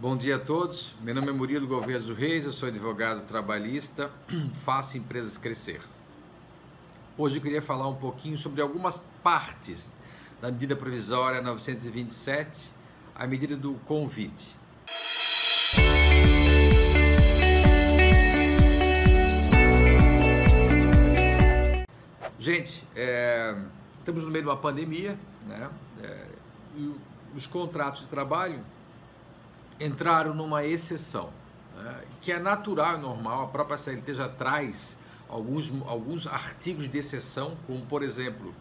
Bom dia a todos. Meu nome é Murilo Gouveia do Reis, eu sou advogado trabalhista, faço empresas crescer. Hoje eu queria falar um pouquinho sobre algumas partes da medida provisória 927, a medida do convite. Gente, é, estamos no meio de uma pandemia, né? É, e os contratos de trabalho entraram numa exceção, né? que é natural e normal, a própria CLT já traz alguns, alguns artigos de exceção, como por exemplo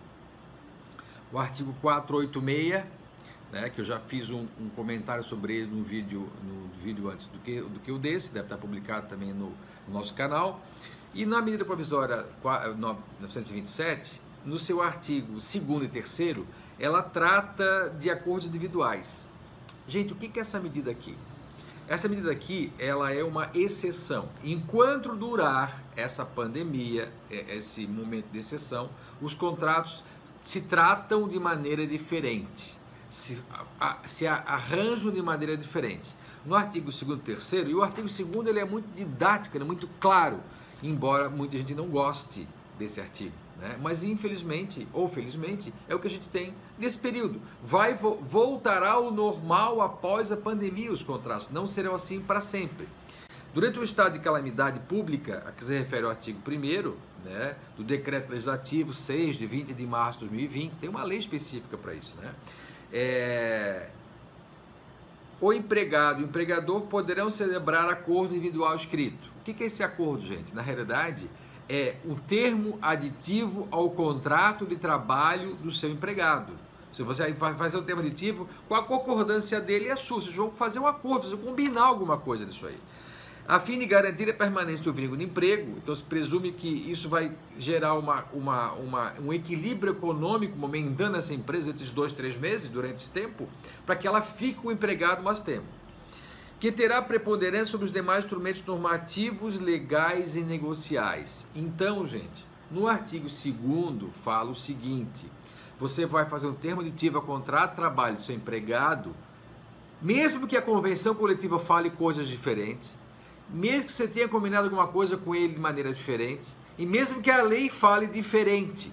o artigo 486, né, que eu já fiz um, um, comentário sobre ele no vídeo, no vídeo antes do que, do que o desse, deve estar publicado também no, no nosso canal. E na medida provisória 927, no seu artigo 2 e 3, ela trata de acordos individuais. Gente, o que é essa medida aqui? Essa medida aqui, ela é uma exceção. Enquanto durar essa pandemia, é, esse momento de exceção, os contratos se tratam de maneira diferente, se, se arranjam de maneira diferente. No artigo 2 e 3 e o artigo 2 ele é muito didático, ele é muito claro, embora muita gente não goste desse artigo. Né? Mas infelizmente, ou felizmente, é o que a gente tem nesse período. Vai voltará ao normal após a pandemia os contratos, não serão assim para sempre. Durante o estado de calamidade pública, a que se refere ao artigo 1 né, do Decreto Legislativo 6 de 20 de março de 2020, tem uma lei específica para isso. Né? É, o empregado e o empregador poderão celebrar acordo individual escrito. O que é esse acordo, gente? Na realidade, é o termo aditivo ao contrato de trabalho do seu empregado. Se você vai fazer um termo aditivo, com a concordância dele é sua. Vocês vão fazer um acordo, vocês vão combinar alguma coisa disso aí. A fim de garantir a permanência do vínculo de emprego, então se presume que isso vai gerar uma, uma, uma, um equilíbrio econômico momentâneo nessa empresa esses dois, três meses, durante esse tempo, para que ela fique o empregado mais tempo que terá preponderância sobre os demais instrumentos normativos, legais e negociais. Então, gente, no artigo 2 fala o seguinte: você vai fazer um termo aditivo a contrato de trabalho do seu empregado, mesmo que a convenção coletiva fale coisas diferentes, mesmo que você tenha combinado alguma coisa com ele de maneira diferente, e mesmo que a lei fale diferente,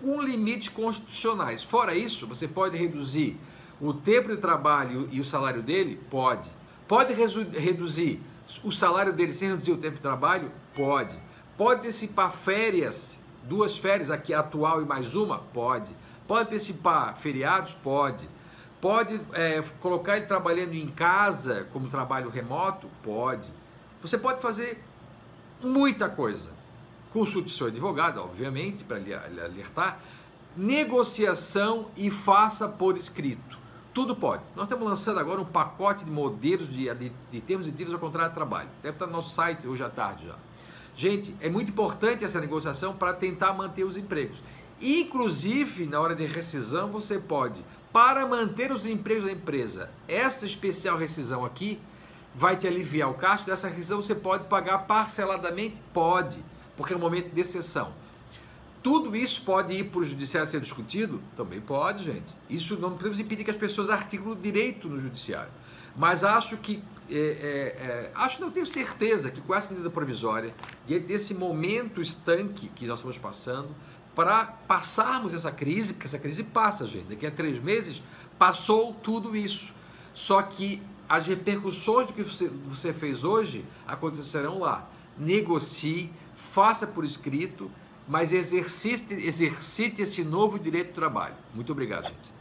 com limites constitucionais. Fora isso, você pode reduzir o tempo de trabalho e o salário dele? Pode. Pode reduzir o salário dele sem reduzir o tempo de trabalho? Pode. Pode antecipar férias, duas férias aqui, atual e mais uma? Pode. Pode antecipar feriados? Pode. Pode é, colocar ele trabalhando em casa como trabalho remoto? Pode. Você pode fazer muita coisa. Consulte seu advogado, obviamente, para lhe alertar. Negociação e faça por escrito. Tudo pode. Nós estamos lançando agora um pacote de modelos de, de, de termos aditivos ao contrato de trabalho. Deve estar no nosso site hoje à tarde já. Gente, é muito importante essa negociação para tentar manter os empregos. Inclusive, na hora de rescisão, você pode, para manter os empregos da empresa, essa especial rescisão aqui vai te aliviar o caixa. Dessa rescisão você pode pagar parceladamente? Pode, porque é um momento de exceção. Tudo isso pode ir para o judiciário ser discutido? Também pode, gente. Isso não podemos impedir que as pessoas articulem o direito no judiciário. Mas acho que, é, é, é, acho não tenho certeza que com essa medida provisória, diante desse momento estanque que nós estamos passando, para passarmos essa crise, porque essa crise passa, gente. Daqui a três meses passou tudo isso. Só que as repercussões do que você, você fez hoje acontecerão lá. Negocie, faça por escrito mas exercite, exercite esse novo direito do trabalho. Muito obrigado, gente.